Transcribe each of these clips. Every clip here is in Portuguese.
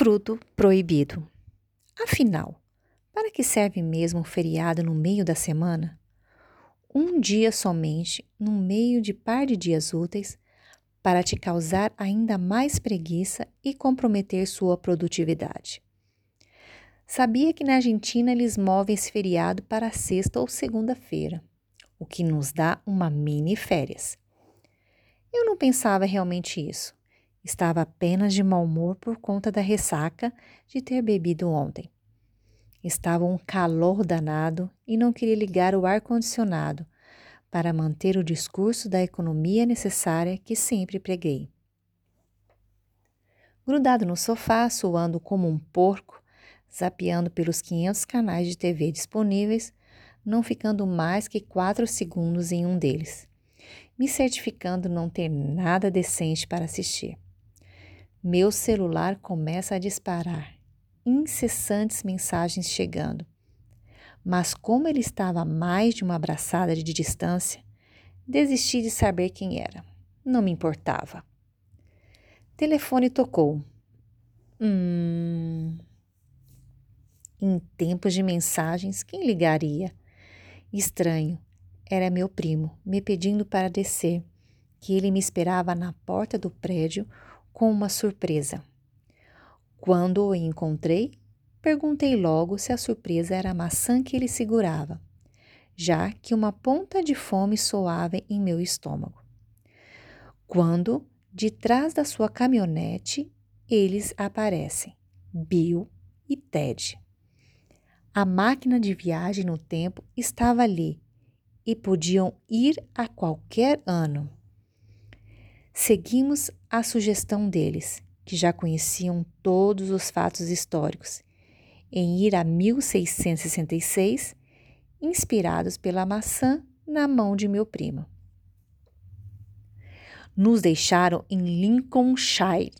Fruto proibido. Afinal, para que serve mesmo um feriado no meio da semana? Um dia somente, no meio de par de dias úteis, para te causar ainda mais preguiça e comprometer sua produtividade. Sabia que na Argentina eles movem esse feriado para sexta ou segunda-feira, o que nos dá uma mini férias. Eu não pensava realmente isso. Estava apenas de mau humor por conta da ressaca de ter bebido ontem. Estava um calor danado e não queria ligar o ar-condicionado para manter o discurso da economia necessária que sempre preguei. Grudado no sofá, suando como um porco, zapeando pelos 500 canais de TV disponíveis, não ficando mais que quatro segundos em um deles, me certificando não ter nada decente para assistir. Meu celular começa a disparar, incessantes mensagens chegando. Mas como ele estava a mais de uma abraçada de distância, desisti de saber quem era. Não me importava. Telefone tocou. Hum. Em tempos de mensagens, quem ligaria? Estranho. Era meu primo, me pedindo para descer, que ele me esperava na porta do prédio com uma surpresa. Quando o encontrei, perguntei logo se a surpresa era a maçã que ele segurava, já que uma ponta de fome soava em meu estômago. Quando, de trás da sua caminhonete, eles aparecem, Bill e Ted. A máquina de viagem no tempo estava ali e podiam ir a qualquer ano. Seguimos a sugestão deles, que já conheciam todos os fatos históricos, em ir a 1666, inspirados pela maçã na mão de meu primo. Nos deixaram em Lincolnshire,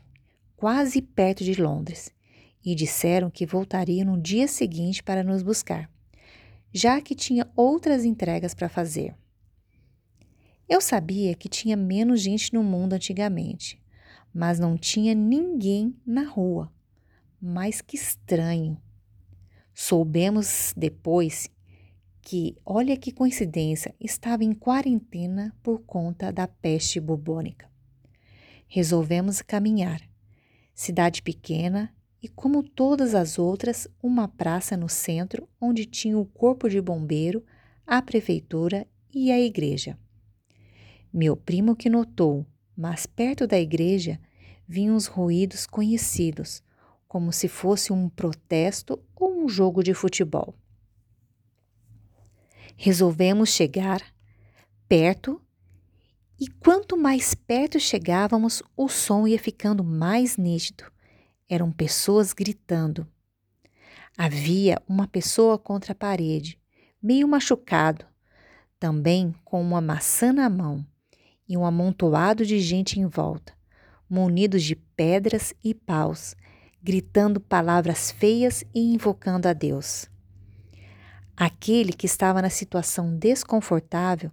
quase perto de Londres, e disseram que voltariam no dia seguinte para nos buscar, já que tinha outras entregas para fazer. Eu sabia que tinha menos gente no mundo antigamente, mas não tinha ninguém na rua. Mas que estranho! Soubemos depois que, olha que coincidência, estava em quarentena por conta da peste bubônica. Resolvemos caminhar. Cidade pequena e, como todas as outras, uma praça no centro onde tinha o corpo de bombeiro, a prefeitura e a igreja. Meu primo que notou, mas perto da igreja vinham os ruídos conhecidos, como se fosse um protesto ou um jogo de futebol. Resolvemos chegar perto e quanto mais perto chegávamos, o som ia ficando mais nítido. Eram pessoas gritando. Havia uma pessoa contra a parede, meio machucado, também com uma maçã na mão e um amontoado de gente em volta, munidos de pedras e paus, gritando palavras feias e invocando a Deus. Aquele que estava na situação desconfortável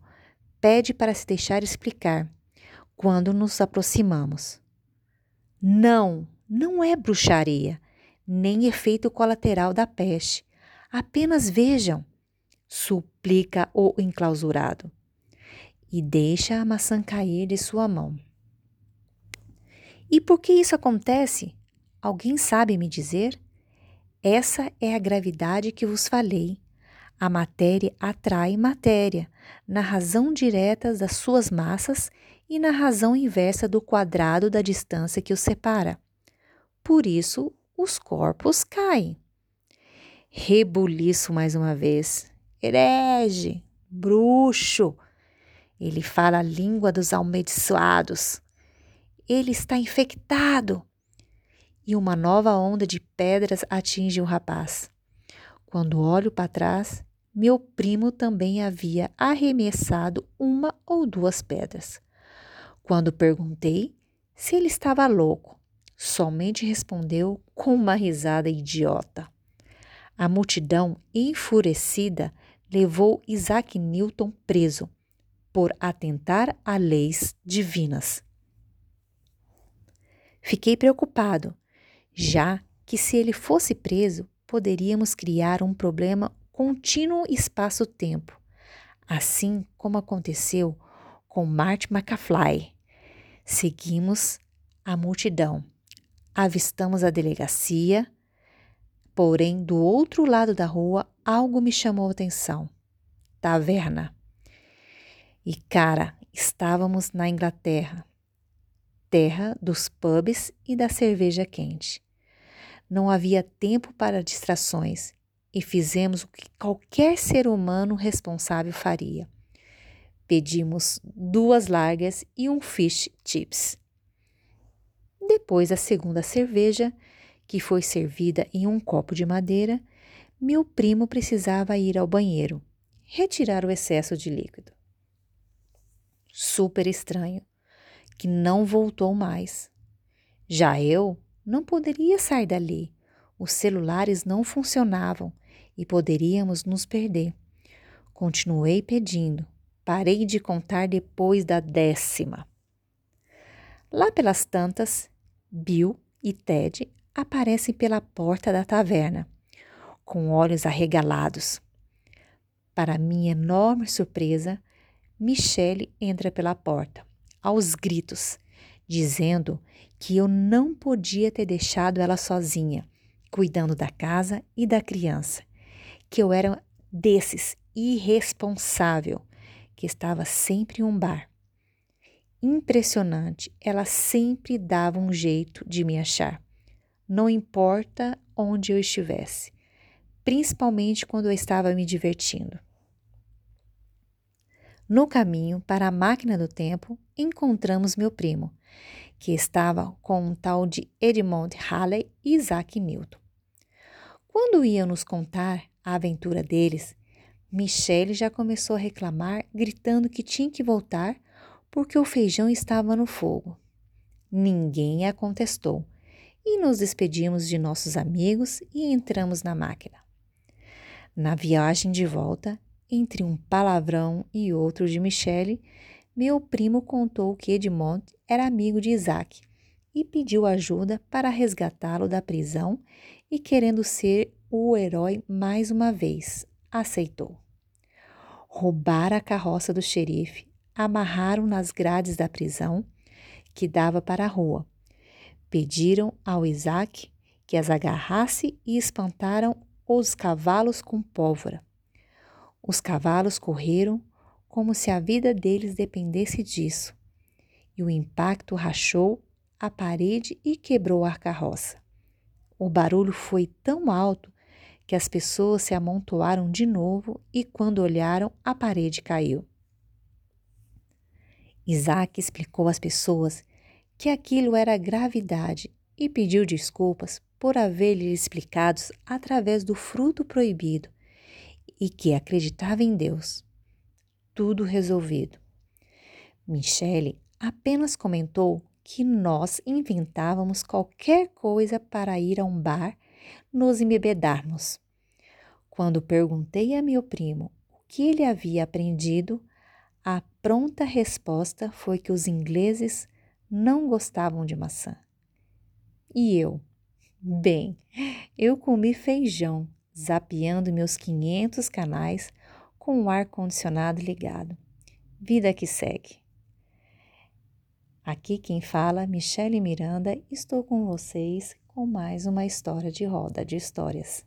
pede para se deixar explicar quando nos aproximamos. Não, não é bruxaria, nem efeito colateral da peste. Apenas vejam, suplica o enclausurado e deixa a maçã cair de sua mão. E por que isso acontece? Alguém sabe me dizer? Essa é a gravidade que vos falei. A matéria atrai matéria, na razão direta das suas massas e na razão inversa do quadrado da distância que os separa. Por isso, os corpos caem. Rebuliço mais uma vez. Herege, bruxo, ele fala a língua dos amaldiçoados. Ele está infectado. E uma nova onda de pedras atinge o rapaz. Quando olho para trás, meu primo também havia arremessado uma ou duas pedras. Quando perguntei se ele estava louco, somente respondeu com uma risada idiota. A multidão, enfurecida, levou Isaac Newton preso por atentar a leis divinas. Fiquei preocupado, já que se ele fosse preso, poderíamos criar um problema contínuo espaço-tempo, assim como aconteceu com Marty McFly. Seguimos a multidão. Avistamos a delegacia, porém, do outro lado da rua, algo me chamou a atenção. Taverna. E cara, estávamos na Inglaterra, terra dos pubs e da cerveja quente. Não havia tempo para distrações e fizemos o que qualquer ser humano responsável faria. Pedimos duas largas e um fish chips. Depois da segunda cerveja, que foi servida em um copo de madeira, meu primo precisava ir ao banheiro, retirar o excesso de líquido. Super estranho, que não voltou mais. Já eu não poderia sair dali. Os celulares não funcionavam e poderíamos nos perder. Continuei pedindo. Parei de contar depois da décima. Lá pelas tantas, Bill e Ted aparecem pela porta da taverna, com olhos arregalados. Para minha enorme surpresa, Michelle entra pela porta, aos gritos, dizendo que eu não podia ter deixado ela sozinha, cuidando da casa e da criança, que eu era desses irresponsável, que estava sempre em um bar. Impressionante, ela sempre dava um jeito de me achar, não importa onde eu estivesse, principalmente quando eu estava me divertindo. No caminho para a máquina do tempo, encontramos meu primo, que estava com um tal de Edmond Halley e Isaac Newton. Quando iam nos contar a aventura deles, Michele já começou a reclamar, gritando que tinha que voltar porque o feijão estava no fogo. Ninguém a contestou e nos despedimos de nossos amigos e entramos na máquina. Na viagem de volta, entre um palavrão e outro de Michele, meu primo contou que Edmond era amigo de Isaac e pediu ajuda para resgatá-lo da prisão e, querendo ser o herói mais uma vez, aceitou. Roubaram a carroça do xerife, amarraram nas grades da prisão que dava para a rua. Pediram ao Isaac que as agarrasse e espantaram os cavalos com pólvora. Os cavalos correram como se a vida deles dependesse disso, e o impacto rachou a parede e quebrou a carroça. O barulho foi tão alto que as pessoas se amontoaram de novo e, quando olharam, a parede caiu. Isaac explicou às pessoas que aquilo era gravidade e pediu desculpas por haver lhe explicado através do fruto proibido e que acreditava em Deus. Tudo resolvido. Michele apenas comentou que nós inventávamos qualquer coisa para ir a um bar nos embebedarmos. Quando perguntei a meu primo o que ele havia aprendido, a pronta resposta foi que os ingleses não gostavam de maçã. E eu? Bem, eu comi feijão, zapeando meus 500 canais com o ar-condicionado ligado. Vida que segue. Aqui quem fala, Michele Miranda, estou com vocês com mais uma história de roda de histórias.